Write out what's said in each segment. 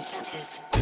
such as.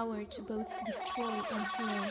Power to both destroy and heal.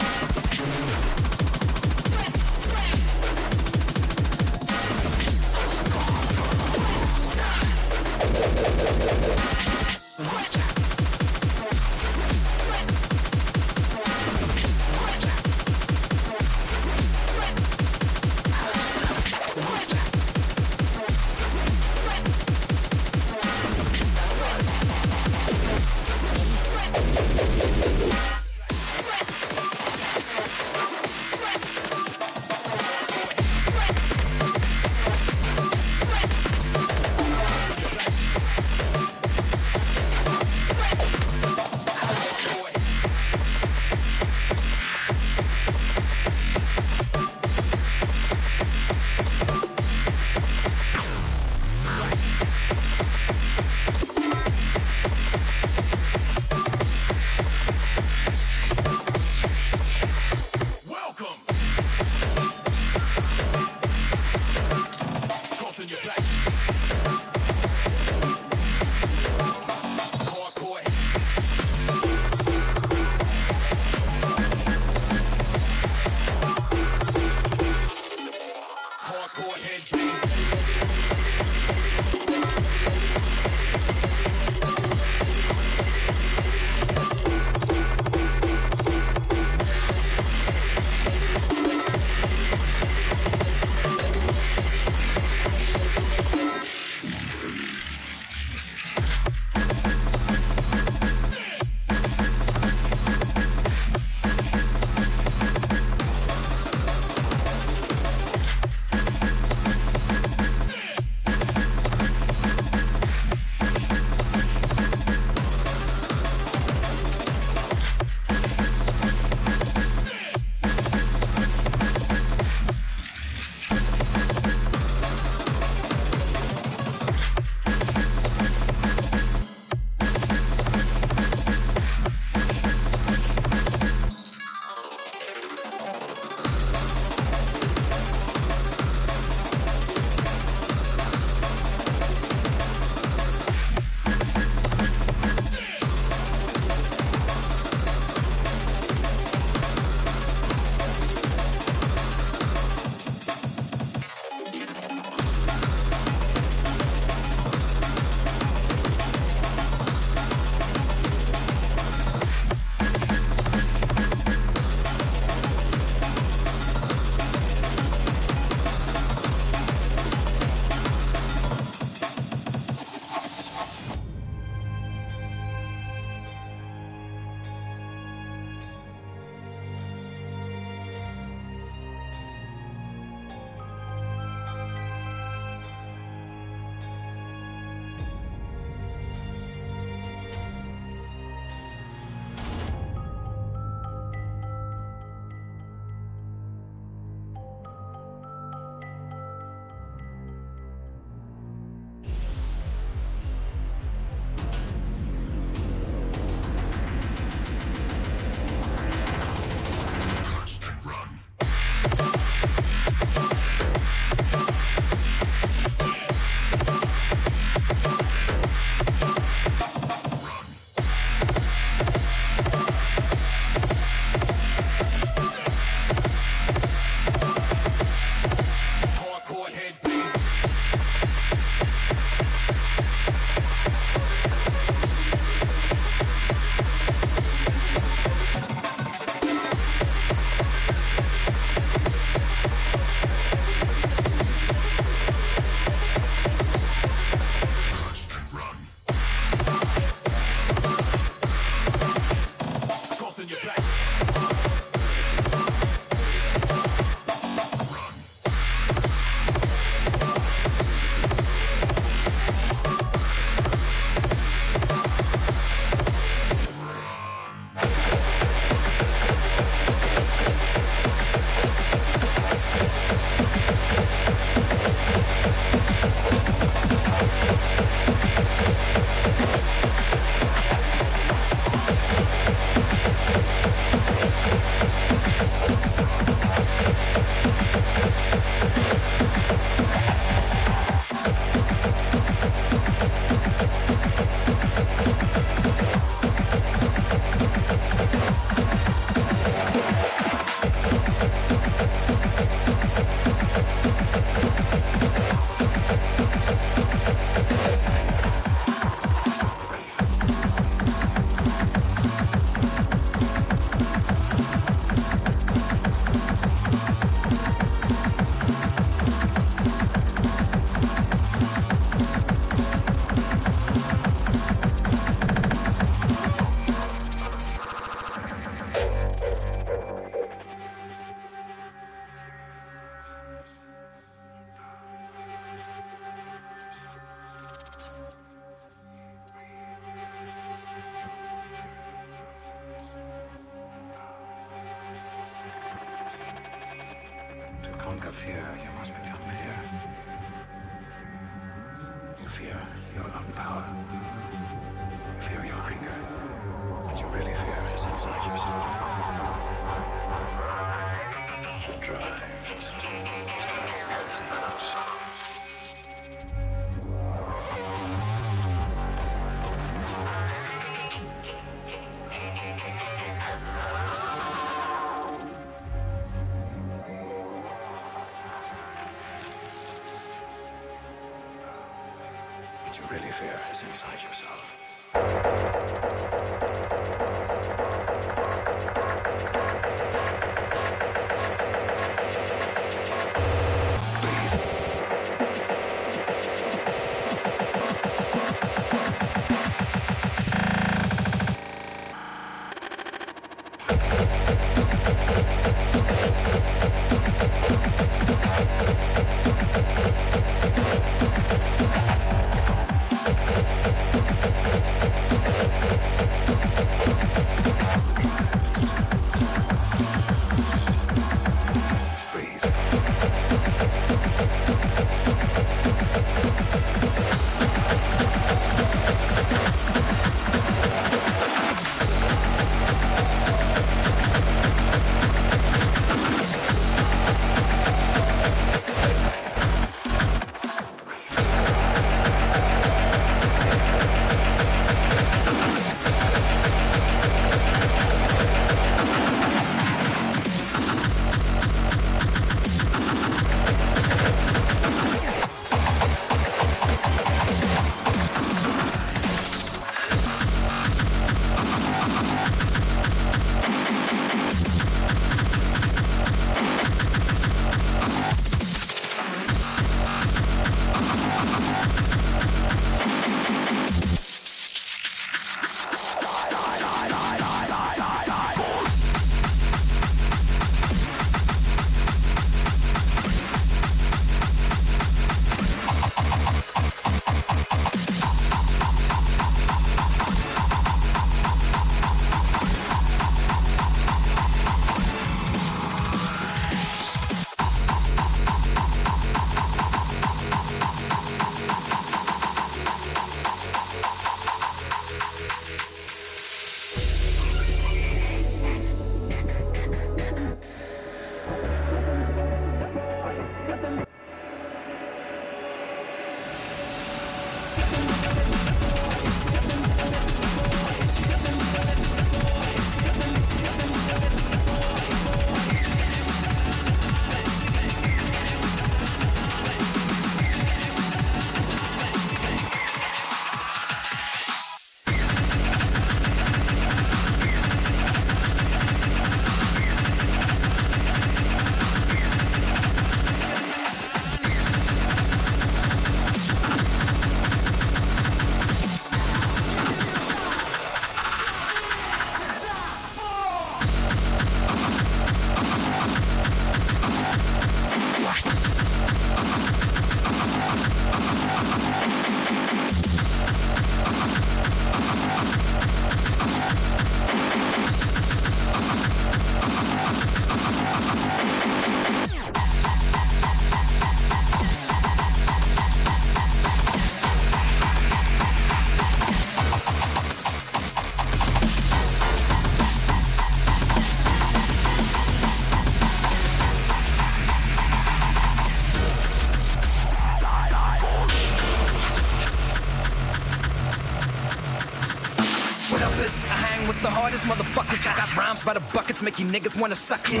Make you niggas wanna suck it.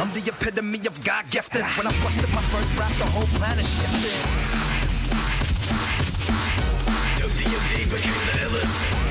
I'm the epitome of God gifted. When I busted my first rap, the whole planet shifted. Yo, D.O.D. became the illest.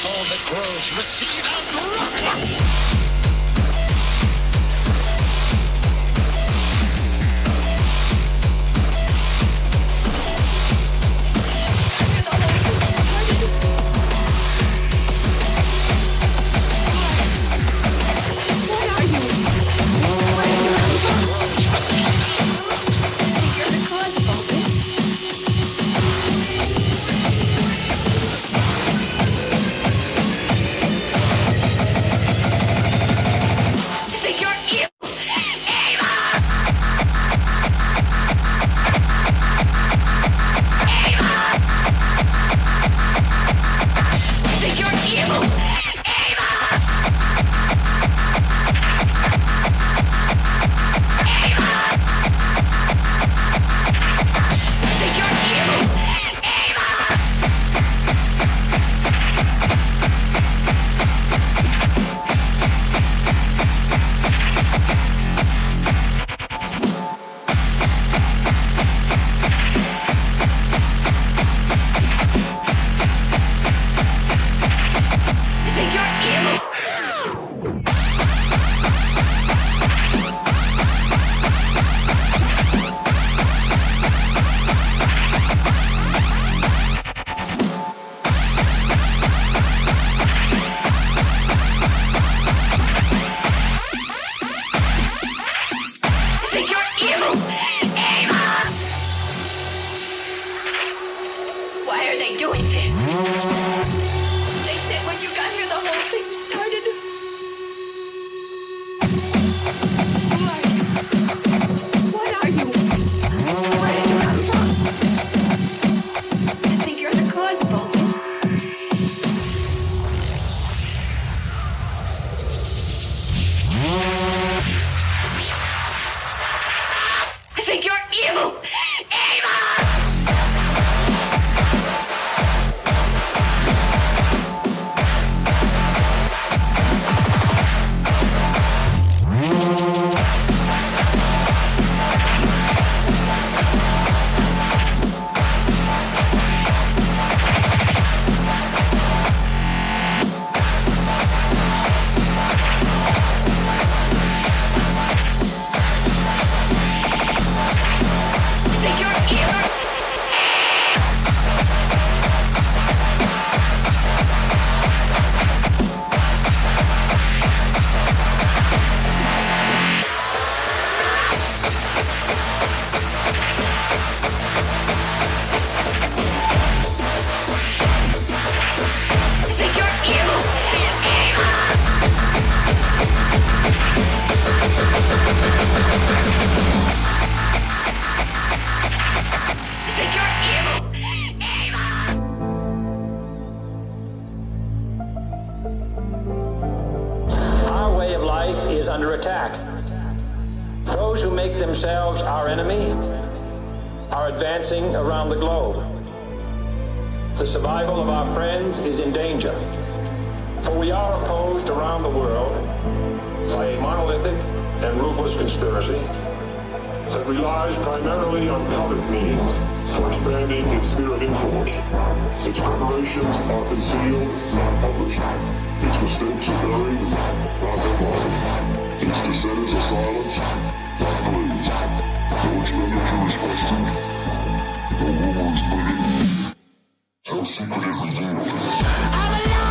All that grows receive and rot. Survival of our friends is in danger. For we are opposed around the world by a monolithic and ruthless conspiracy that relies primarily on covert means for expanding its sphere of influence. Its preparations are concealed, not published. Its mistakes are buried, not headlined. Its dissenters are silenced, not praised. No expenditure is questioned. No rumor is. Is revealed.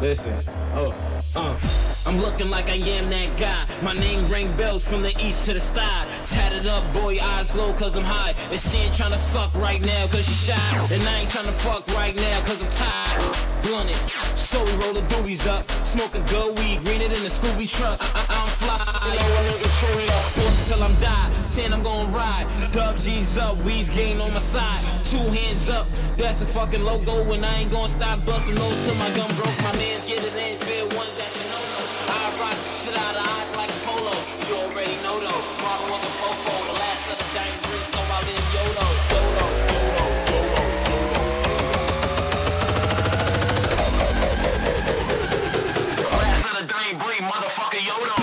Listen. Oh, uh. I'm looking like I am that guy. My name ring bells from the east to the sky. Tatted up, boy, eyes low, cause I'm high. And she ain't trying to suck right now, cause she shy. And I ain't trying to fuck right now, cause I'm tired. Blunted, so we roll the doobies up. Smoking good weed, greener than the Scooby truck. I- I- I'm fly. You know, truly up. Till I'm die. Ten, I'm gonna ride. Dub G's up, weeds gain on my side. Two hands up, that's the fucking logo. And I ain't gonna stop busting no till my gun broke. My man's get his hands fair one, that's a no no. I rock the shit out of eyes like a polo. You already know though. The the last of the dying breed, motherfucker Yodo.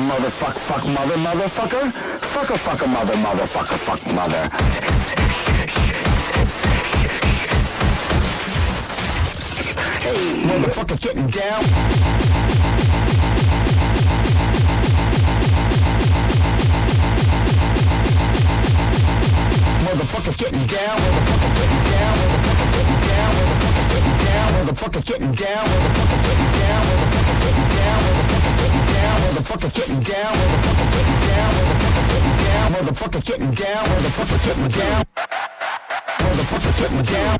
Motherfuck, fuck, mother, motherfucker, fucker, fucker, mother, motherfucker, fuck, mother. Hey, motherfucker, getting down. Motherfucker getting down, motherfucker getting down, motherfucker getting down, motherfucker getting down, motherfucker getting down, motherfucker getting down, motherfucker getting down, motherfucker getting down, motherfucker getting down, motherfucker getting down, motherfucker getting down, motherfucker getting down, motherfucker getting down,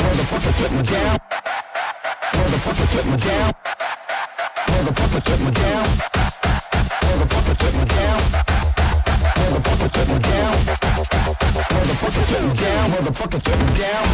motherfucker getting down, motherfucker getting down, motherfucker getting down, motherfucker getting down, motherfucker getting down, motherfucker getting down. Motherfucker getting down, motherfucker getting down,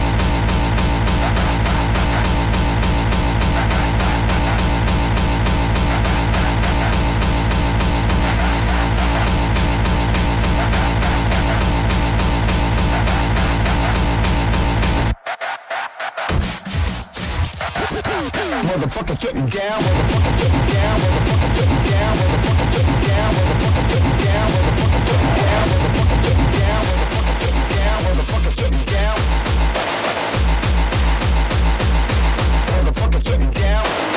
motherfucker getting down, motherfucker getting down, motherfucker getting down, motherfucker getting down, motherfucker getting down, motherfucker getting down, motherfucker getting down, motherfucker getting down, motherfucker getting down, motherfucker getting down.